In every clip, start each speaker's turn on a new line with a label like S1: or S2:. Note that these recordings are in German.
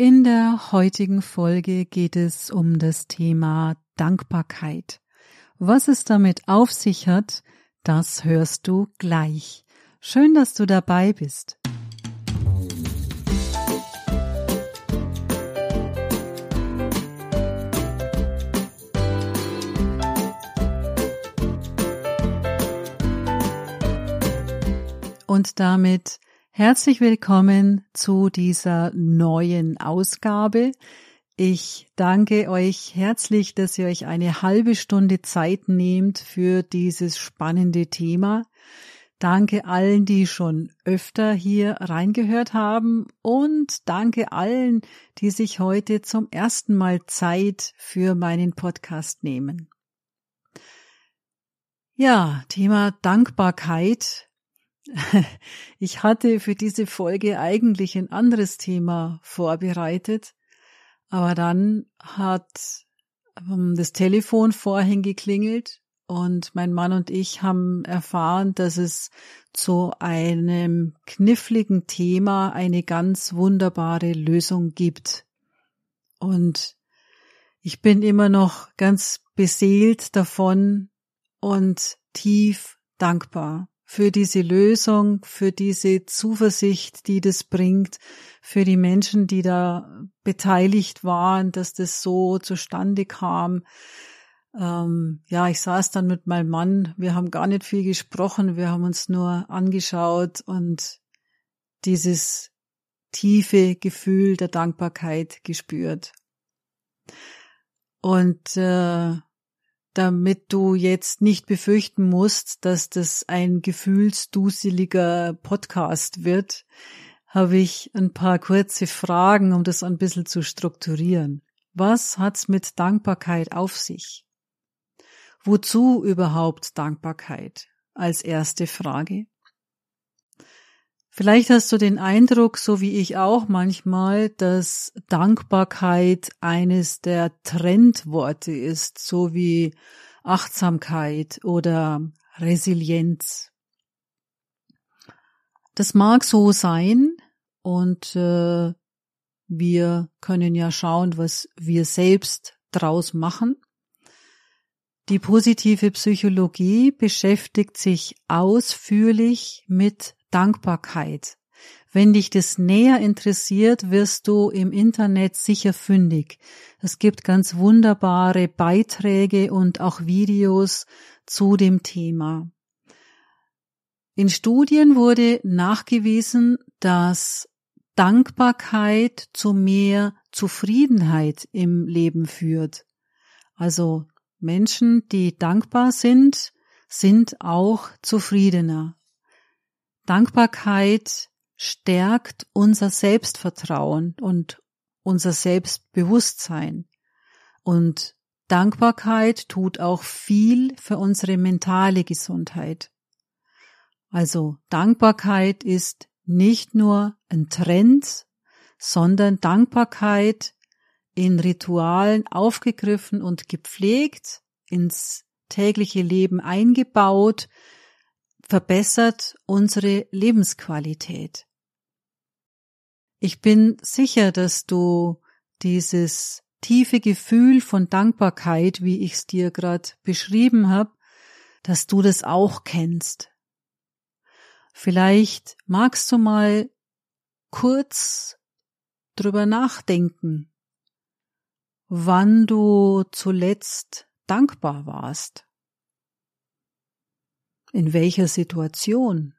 S1: In der heutigen Folge geht es um das Thema Dankbarkeit. Was es damit auf sich hat, das hörst du gleich. Schön, dass du dabei bist. Und damit Herzlich willkommen zu dieser neuen Ausgabe. Ich danke euch herzlich, dass ihr euch eine halbe Stunde Zeit nehmt für dieses spannende Thema. Danke allen, die schon öfter hier reingehört haben und danke allen, die sich heute zum ersten Mal Zeit für meinen Podcast nehmen. Ja, Thema Dankbarkeit Ich hatte für diese Folge eigentlich ein anderes Thema vorbereitet, aber dann hat ähm, das Telefon vorhin geklingelt und mein Mann und ich haben erfahren, dass es zu einem kniffligen Thema eine ganz wunderbare Lösung gibt. Und ich bin immer noch ganz beseelt davon und tief dankbar für diese Lösung, für diese Zuversicht, die das bringt, für die Menschen, die da beteiligt waren, dass das so zustande kam. Ähm, ja, ich saß dann mit meinem Mann, wir haben gar nicht viel gesprochen, wir haben uns nur angeschaut und dieses tiefe Gefühl der Dankbarkeit gespürt. Und äh, damit du jetzt nicht befürchten musst, dass das ein gefühlsduseliger Podcast wird, habe ich ein paar kurze Fragen, um das ein bisschen zu strukturieren. Was hat's mit Dankbarkeit auf sich? Wozu überhaupt Dankbarkeit? Als erste Frage. Vielleicht hast du den Eindruck, so wie ich auch manchmal, dass Dankbarkeit eines der Trendworte ist, so wie Achtsamkeit oder Resilienz. Das mag so sein und äh, wir können ja schauen, was wir selbst draus machen. Die positive Psychologie beschäftigt sich ausführlich mit Dankbarkeit. Wenn dich das näher interessiert, wirst du im Internet sicher fündig. Es gibt ganz wunderbare Beiträge und auch Videos zu dem Thema. In Studien wurde nachgewiesen, dass Dankbarkeit zu mehr Zufriedenheit im Leben führt. Also Menschen, die dankbar sind, sind auch zufriedener. Dankbarkeit stärkt unser Selbstvertrauen und unser Selbstbewusstsein. Und Dankbarkeit tut auch viel für unsere mentale Gesundheit. Also Dankbarkeit ist nicht nur ein Trend, sondern Dankbarkeit in Ritualen aufgegriffen und gepflegt, ins tägliche Leben eingebaut, verbessert unsere Lebensqualität. Ich bin sicher, dass du dieses tiefe Gefühl von Dankbarkeit, wie ich es dir gerade beschrieben habe, dass du das auch kennst. Vielleicht magst du mal kurz drüber nachdenken, wann du zuletzt dankbar warst. In welcher Situation?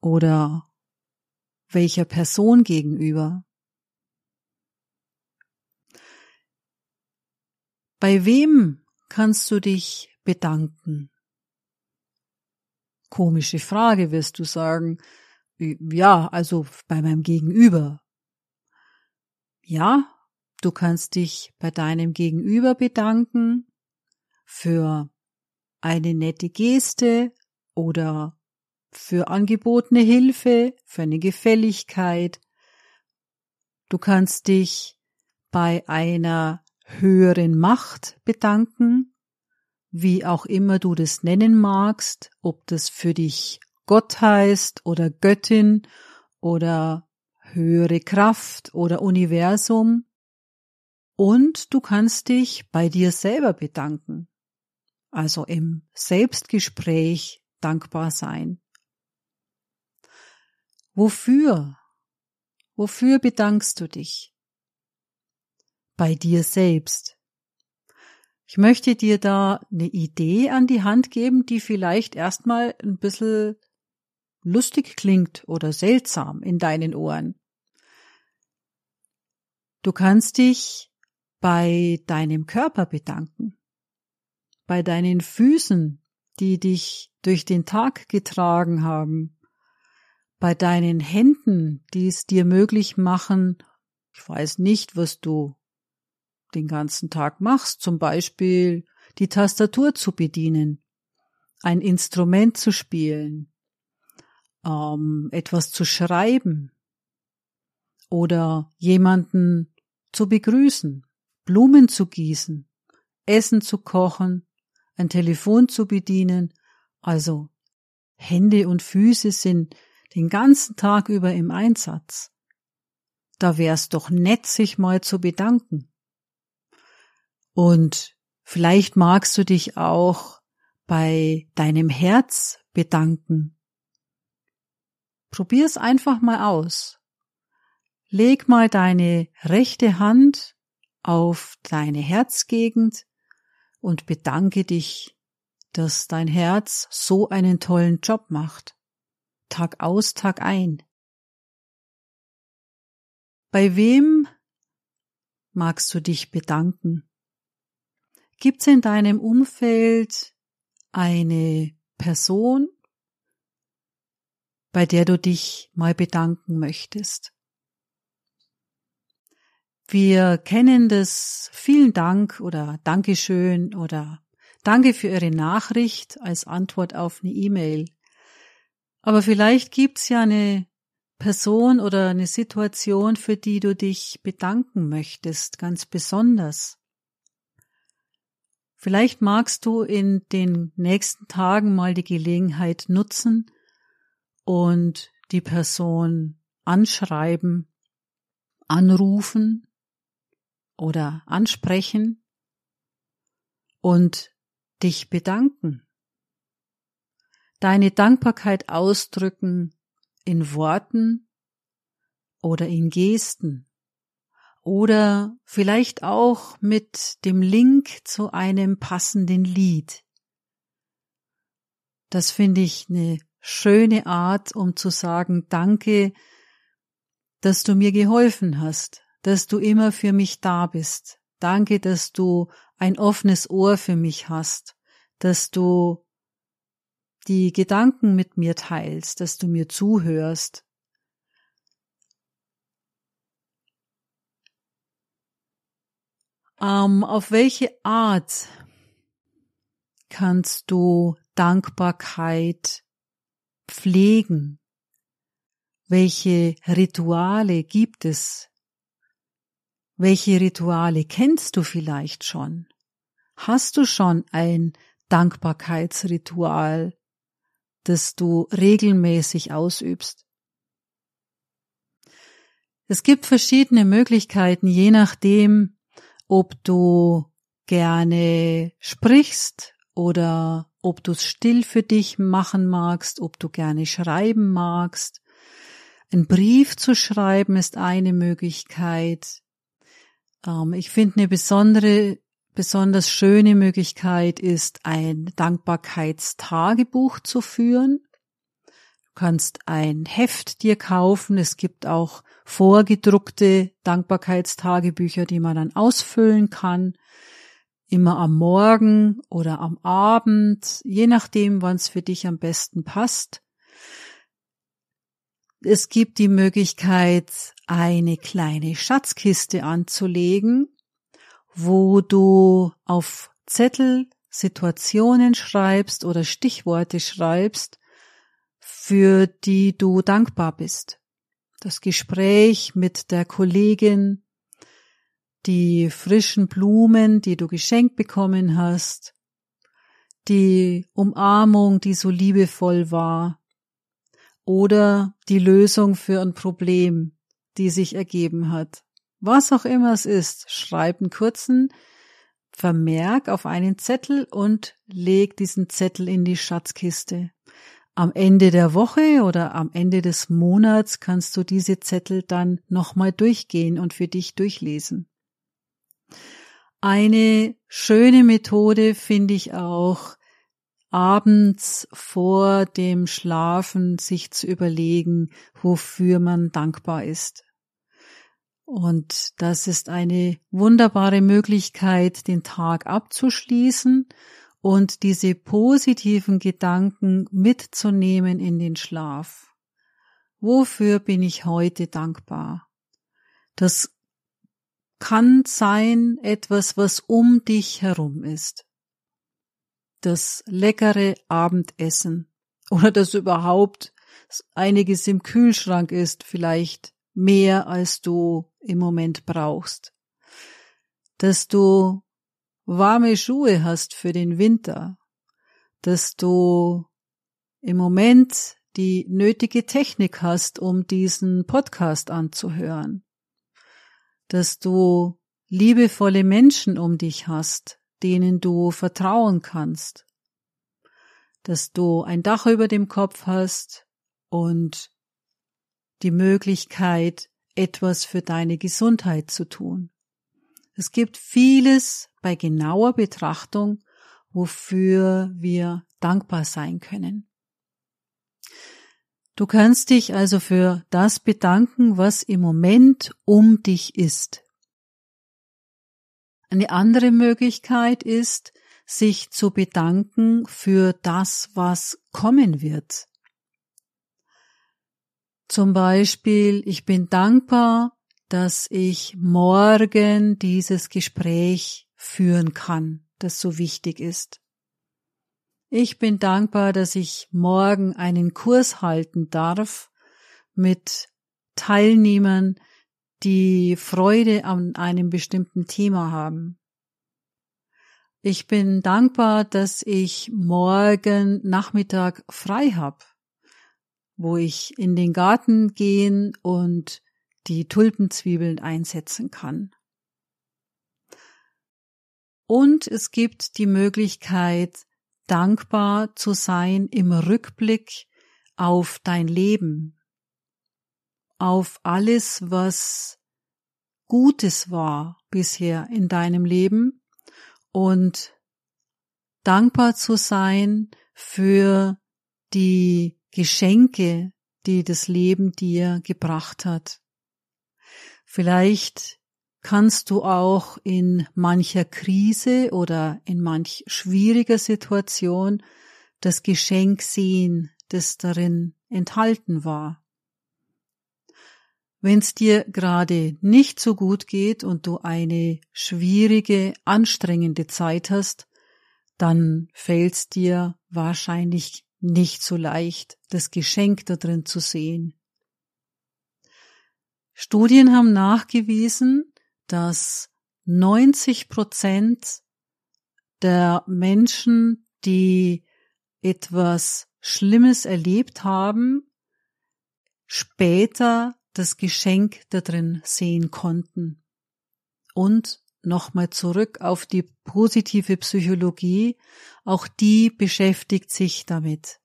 S1: Oder welcher Person gegenüber? Bei wem kannst du dich bedanken? Komische Frage, wirst du sagen. Ja, also bei meinem Gegenüber. Ja, du kannst dich bei deinem Gegenüber bedanken für eine nette Geste oder für angebotene Hilfe, für eine Gefälligkeit. Du kannst dich bei einer höheren Macht bedanken, wie auch immer du das nennen magst, ob das für dich Gott heißt oder Göttin oder höhere Kraft oder Universum und du kannst dich bei dir selber bedanken, also im Selbstgespräch dankbar sein. Wofür? Wofür bedankst du dich? Bei dir selbst. Ich möchte dir da eine Idee an die Hand geben, die vielleicht erstmal ein bisschen lustig klingt oder seltsam in deinen Ohren. Du kannst dich bei deinem Körper bedanken, bei deinen Füßen, die dich durch den Tag getragen haben, bei deinen Händen, die es dir möglich machen, ich weiß nicht, was du den ganzen Tag machst, zum Beispiel die Tastatur zu bedienen, ein Instrument zu spielen, ähm, etwas zu schreiben oder jemanden zu begrüßen, Blumen zu gießen, Essen zu kochen, ein Telefon zu bedienen, also Hände und Füße sind den ganzen Tag über im Einsatz. Da wär's doch nett, sich mal zu bedanken. Und vielleicht magst du dich auch bei deinem Herz bedanken. Probier's einfach mal aus. Leg mal deine rechte Hand auf deine Herzgegend und bedanke dich, dass dein Herz so einen tollen Job macht. Tag aus, Tag ein. Bei wem magst du dich bedanken? Gibt's in deinem Umfeld eine Person, bei der du dich mal bedanken möchtest? Wir kennen das vielen Dank oder Dankeschön oder Danke für Ihre Nachricht als Antwort auf eine E-Mail. Aber vielleicht gibt's ja eine Person oder eine Situation, für die du dich bedanken möchtest, ganz besonders. Vielleicht magst du in den nächsten Tagen mal die Gelegenheit nutzen und die Person anschreiben, anrufen oder ansprechen und dich bedanken. Deine Dankbarkeit ausdrücken in Worten oder in Gesten oder vielleicht auch mit dem Link zu einem passenden Lied. Das finde ich eine schöne Art, um zu sagen, danke, dass du mir geholfen hast, dass du immer für mich da bist. Danke, dass du ein offenes Ohr für mich hast, dass du die Gedanken mit mir teilst, dass du mir zuhörst. Ähm, auf welche Art kannst du Dankbarkeit pflegen? Welche Rituale gibt es welche Rituale kennst du vielleicht schon? Hast du schon ein Dankbarkeitsritual, das du regelmäßig ausübst? Es gibt verschiedene Möglichkeiten, je nachdem, ob du gerne sprichst oder ob du es still für dich machen magst, ob du gerne schreiben magst. Ein Brief zu schreiben ist eine Möglichkeit. Ähm, ich finde eine besondere, besonders schöne Möglichkeit ist, ein Dankbarkeitstagebuch zu führen. Du kannst ein Heft dir kaufen. Es gibt auch vorgedruckte Dankbarkeitstagebücher, die man dann ausfüllen kann. Immer am Morgen oder am Abend, je nachdem, wann es für dich am besten passt. Es gibt die Möglichkeit, eine kleine Schatzkiste anzulegen, wo du auf Zettel Situationen schreibst oder Stichworte schreibst, für die du dankbar bist. Das Gespräch mit der Kollegin, die frischen Blumen, die du geschenkt bekommen hast, die Umarmung, die so liebevoll war, oder die Lösung für ein Problem, die sich ergeben hat. Was auch immer es ist, schreib einen kurzen Vermerk auf einen Zettel und leg diesen Zettel in die Schatzkiste. Am Ende der Woche oder am Ende des Monats kannst du diese Zettel dann nochmal durchgehen und für dich durchlesen. Eine schöne Methode finde ich auch, abends vor dem Schlafen sich zu überlegen, wofür man dankbar ist. Und das ist eine wunderbare Möglichkeit, den Tag abzuschließen und diese positiven Gedanken mitzunehmen in den Schlaf. Wofür bin ich heute dankbar? Das kann sein etwas, was um dich herum ist. Das leckere Abendessen oder das überhaupt einiges im Kühlschrank ist, vielleicht mehr als du im Moment brauchst. Dass du warme Schuhe hast für den Winter, dass du im Moment die nötige Technik hast, um diesen Podcast anzuhören, dass du liebevolle Menschen um dich hast, denen du vertrauen kannst, dass du ein Dach über dem Kopf hast und die Möglichkeit, etwas für deine Gesundheit zu tun. Es gibt vieles bei genauer Betrachtung, wofür wir dankbar sein können. Du kannst dich also für das bedanken, was im Moment um dich ist. Eine andere Möglichkeit ist, sich zu bedanken für das, was kommen wird. Zum Beispiel, ich bin dankbar, dass ich morgen dieses Gespräch führen kann, das so wichtig ist. Ich bin dankbar, dass ich morgen einen Kurs halten darf mit Teilnehmern, die Freude an einem bestimmten Thema haben. Ich bin dankbar, dass ich morgen Nachmittag frei habe wo ich in den Garten gehen und die Tulpenzwiebeln einsetzen kann. Und es gibt die Möglichkeit, dankbar zu sein im Rückblick auf dein Leben, auf alles, was Gutes war bisher in deinem Leben und dankbar zu sein für die Geschenke, die das Leben dir gebracht hat. Vielleicht kannst du auch in mancher Krise oder in manch schwieriger Situation das Geschenk sehen, das darin enthalten war. Wenn es dir gerade nicht so gut geht und du eine schwierige, anstrengende Zeit hast, dann fällt's dir wahrscheinlich nicht so leicht, das Geschenk da drin zu sehen. Studien haben nachgewiesen, dass 90 Prozent der Menschen, die etwas Schlimmes erlebt haben, später das Geschenk da drin sehen konnten. Und nochmal zurück auf die positive Psychologie, auch die beschäftigt sich damit.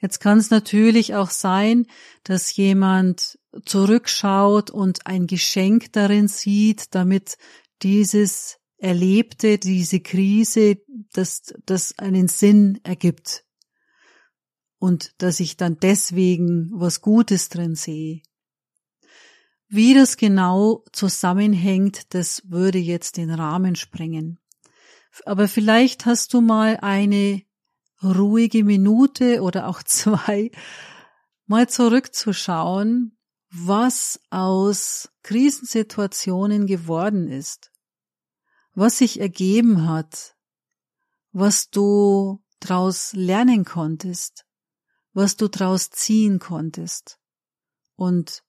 S1: Jetzt kann es natürlich auch sein, dass jemand zurückschaut und ein Geschenk darin sieht, damit dieses Erlebte, diese Krise, dass das einen Sinn ergibt. Und dass ich dann deswegen was Gutes drin sehe. Wie das genau zusammenhängt, das würde jetzt den Rahmen sprengen. Aber vielleicht hast du mal eine ruhige Minute oder auch zwei, mal zurückzuschauen, was aus Krisensituationen geworden ist, was sich ergeben hat, was du daraus lernen konntest, was du daraus ziehen konntest. Und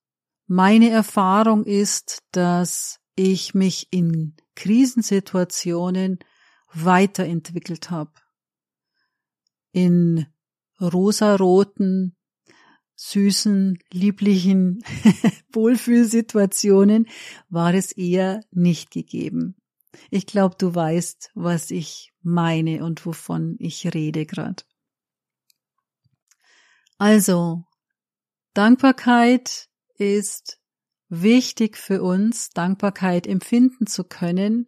S1: meine Erfahrung ist, dass ich mich in Krisensituationen weiterentwickelt habe. In rosaroten süßen, lieblichen Wohlfühlsituationen war es eher nicht gegeben. Ich glaube, du weißt, was ich meine und wovon ich rede gerade. Also, Dankbarkeit ist wichtig für uns, Dankbarkeit empfinden zu können,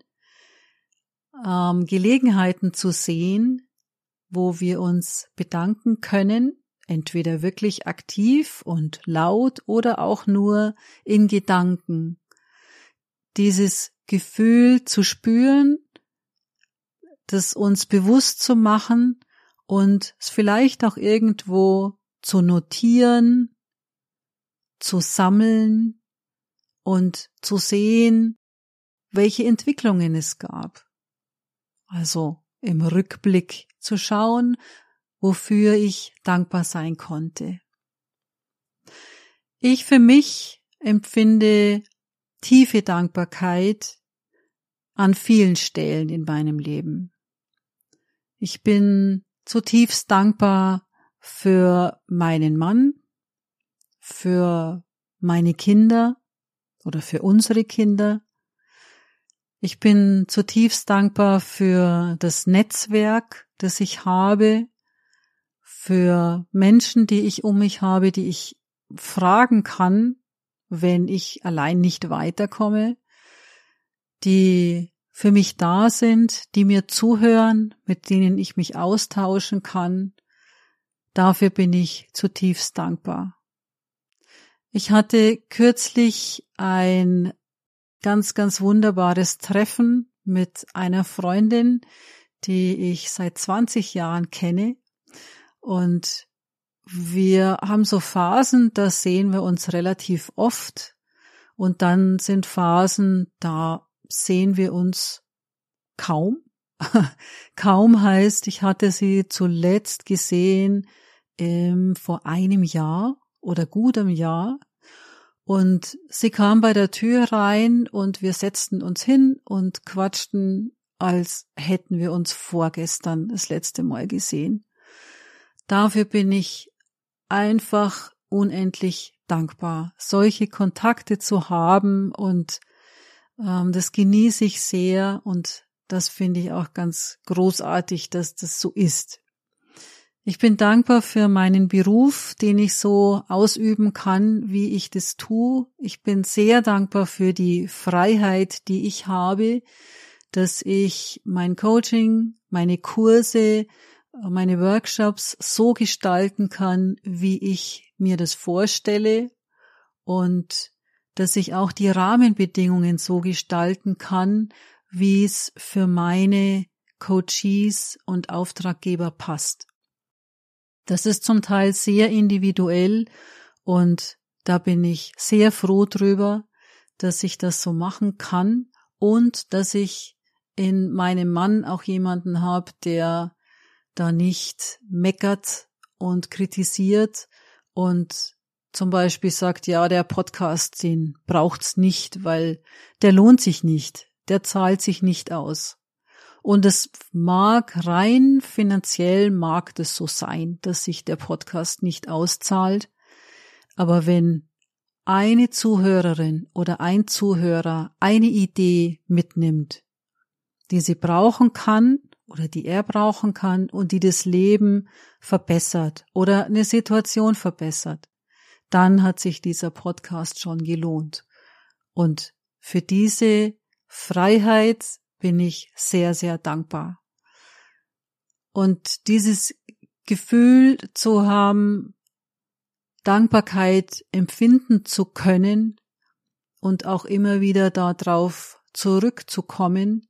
S1: ähm, Gelegenheiten zu sehen, wo wir uns bedanken können, entweder wirklich aktiv und laut oder auch nur in Gedanken. Dieses Gefühl zu spüren, das uns bewusst zu machen und es vielleicht auch irgendwo zu notieren, zu sammeln und zu sehen, welche Entwicklungen es gab. Also im Rückblick zu schauen, wofür ich dankbar sein konnte. Ich für mich empfinde tiefe Dankbarkeit an vielen Stellen in meinem Leben. Ich bin zutiefst dankbar für meinen Mann, für meine Kinder oder für unsere Kinder, ich bin zutiefst dankbar für das Netzwerk, das ich habe, für Menschen, die ich um mich habe, die ich fragen kann, wenn ich allein nicht weiterkomme, die für mich da sind, die mir zuhören, mit denen ich mich austauschen kann. Dafür bin ich zutiefst dankbar. Ich hatte kürzlich ein ganz, ganz wunderbares Treffen mit einer Freundin, die ich seit 20 Jahren kenne. Und wir haben so Phasen, da sehen wir uns relativ oft. Und dann sind Phasen, da sehen wir uns kaum. kaum heißt, ich hatte sie zuletzt gesehen ähm, vor einem Jahr oder gutem Jahr. Und sie kam bei der Tür rein und wir setzten uns hin und quatschten, als hätten wir uns vorgestern das letzte Mal gesehen. Dafür bin ich einfach unendlich dankbar, solche Kontakte zu haben und ähm, das genieße ich sehr und das finde ich auch ganz großartig, dass das so ist. Ich bin dankbar für meinen Beruf, den ich so ausüben kann, wie ich das tue. Ich bin sehr dankbar für die Freiheit, die ich habe, dass ich mein Coaching, meine Kurse, meine Workshops so gestalten kann, wie ich mir das vorstelle und dass ich auch die Rahmenbedingungen so gestalten kann, wie es für meine Coaches und Auftraggeber passt. Das ist zum Teil sehr individuell und da bin ich sehr froh drüber, dass ich das so machen kann und dass ich in meinem Mann auch jemanden habe, der da nicht meckert und kritisiert und zum Beispiel sagt, ja, der Podcast, den braucht's nicht, weil der lohnt sich nicht, der zahlt sich nicht aus. Und es mag rein finanziell mag das so sein, dass sich der Podcast nicht auszahlt. Aber wenn eine Zuhörerin oder ein Zuhörer eine Idee mitnimmt, die sie brauchen kann oder die er brauchen kann und die das Leben verbessert oder eine Situation verbessert, dann hat sich dieser Podcast schon gelohnt. Und für diese Freiheit bin ich sehr, sehr dankbar. Und dieses Gefühl zu haben, Dankbarkeit empfinden zu können und auch immer wieder darauf zurückzukommen,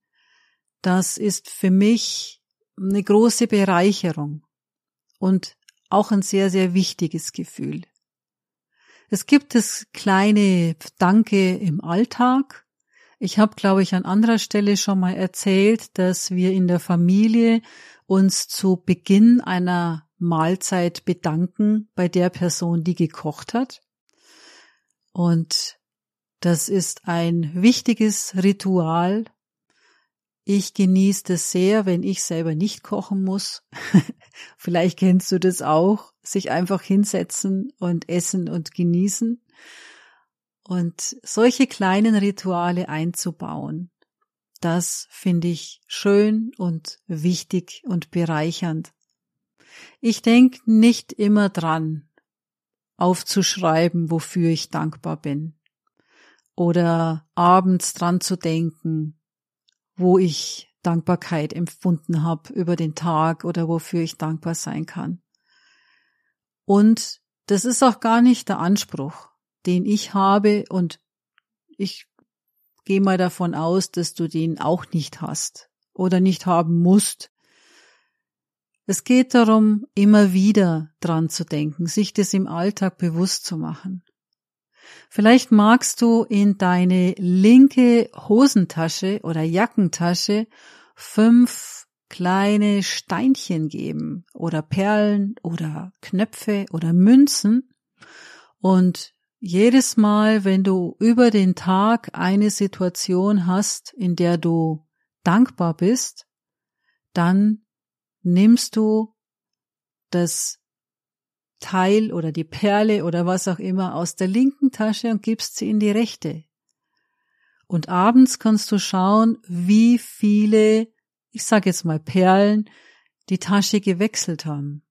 S1: das ist für mich eine große Bereicherung und auch ein sehr, sehr wichtiges Gefühl. Es gibt das kleine Danke im Alltag, ich habe, glaube ich, an anderer Stelle schon mal erzählt, dass wir in der Familie uns zu Beginn einer Mahlzeit bedanken bei der Person, die gekocht hat. Und das ist ein wichtiges Ritual. Ich genieße es sehr, wenn ich selber nicht kochen muss. Vielleicht kennst du das auch, sich einfach hinsetzen und essen und genießen. Und solche kleinen Rituale einzubauen, das finde ich schön und wichtig und bereichernd. Ich denke nicht immer dran, aufzuschreiben, wofür ich dankbar bin. Oder abends dran zu denken, wo ich Dankbarkeit empfunden habe über den Tag oder wofür ich dankbar sein kann. Und das ist auch gar nicht der Anspruch, den ich habe und ich gehe mal davon aus, dass du den auch nicht hast oder nicht haben musst. Es geht darum, immer wieder dran zu denken, sich das im Alltag bewusst zu machen. Vielleicht magst du in deine linke Hosentasche oder Jackentasche fünf kleine Steinchen geben oder Perlen oder Knöpfe oder Münzen und jedes Mal, wenn du über den Tag eine Situation hast, in der du dankbar bist, dann nimmst du das Teil oder die Perle oder was auch immer aus der linken Tasche und gibst sie in die rechte. Und abends kannst du schauen, wie viele, ich sage jetzt mal Perlen, die Tasche gewechselt haben.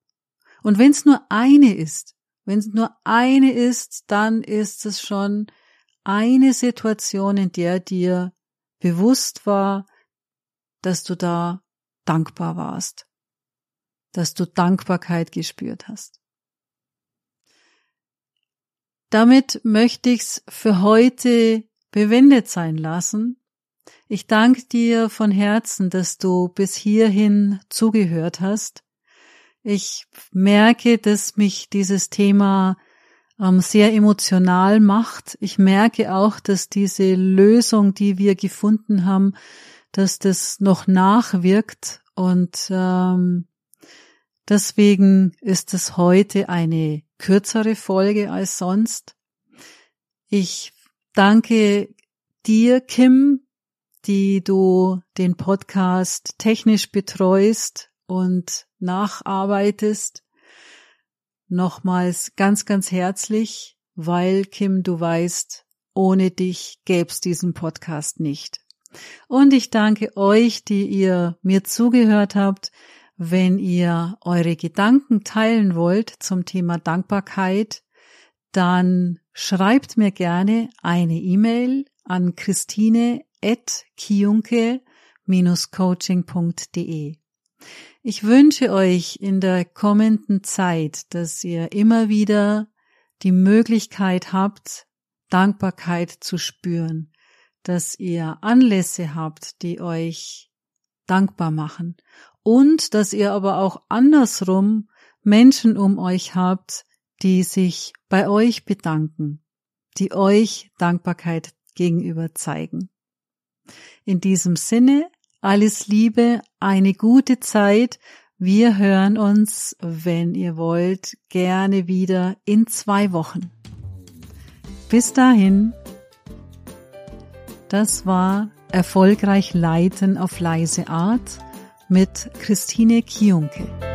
S1: Und wenn es nur eine ist, wenn es nur eine ist, dann ist es schon eine Situation, in der dir bewusst war, dass du da dankbar warst, dass du Dankbarkeit gespürt hast. Damit möchte ich's für heute bewendet sein lassen. Ich danke dir von Herzen, dass du bis hierhin zugehört hast. Ich merke, dass mich dieses Thema ähm, sehr emotional macht. Ich merke auch, dass diese Lösung, die wir gefunden haben, dass das noch nachwirkt und ähm, deswegen ist es heute eine kürzere Folge als sonst. Ich danke dir, Kim, die du den Podcast technisch betreust und nacharbeitest. Nochmals ganz, ganz herzlich, weil Kim, du weißt, ohne dich gäb's diesen Podcast nicht. Und ich danke euch, die ihr mir zugehört habt. Wenn ihr eure Gedanken teilen wollt zum Thema Dankbarkeit, dann schreibt mir gerne eine E-Mail an christine.kiunke-coaching.de. Ich wünsche euch in der kommenden Zeit, dass ihr immer wieder die Möglichkeit habt, Dankbarkeit zu spüren, dass ihr Anlässe habt, die euch dankbar machen und dass ihr aber auch andersrum Menschen um euch habt, die sich bei euch bedanken, die euch Dankbarkeit gegenüber zeigen. In diesem Sinne, alles Liebe, eine gute Zeit. Wir hören uns, wenn ihr wollt, gerne wieder in zwei Wochen. Bis dahin, das war Erfolgreich Leiten auf leise Art mit Christine Kionke.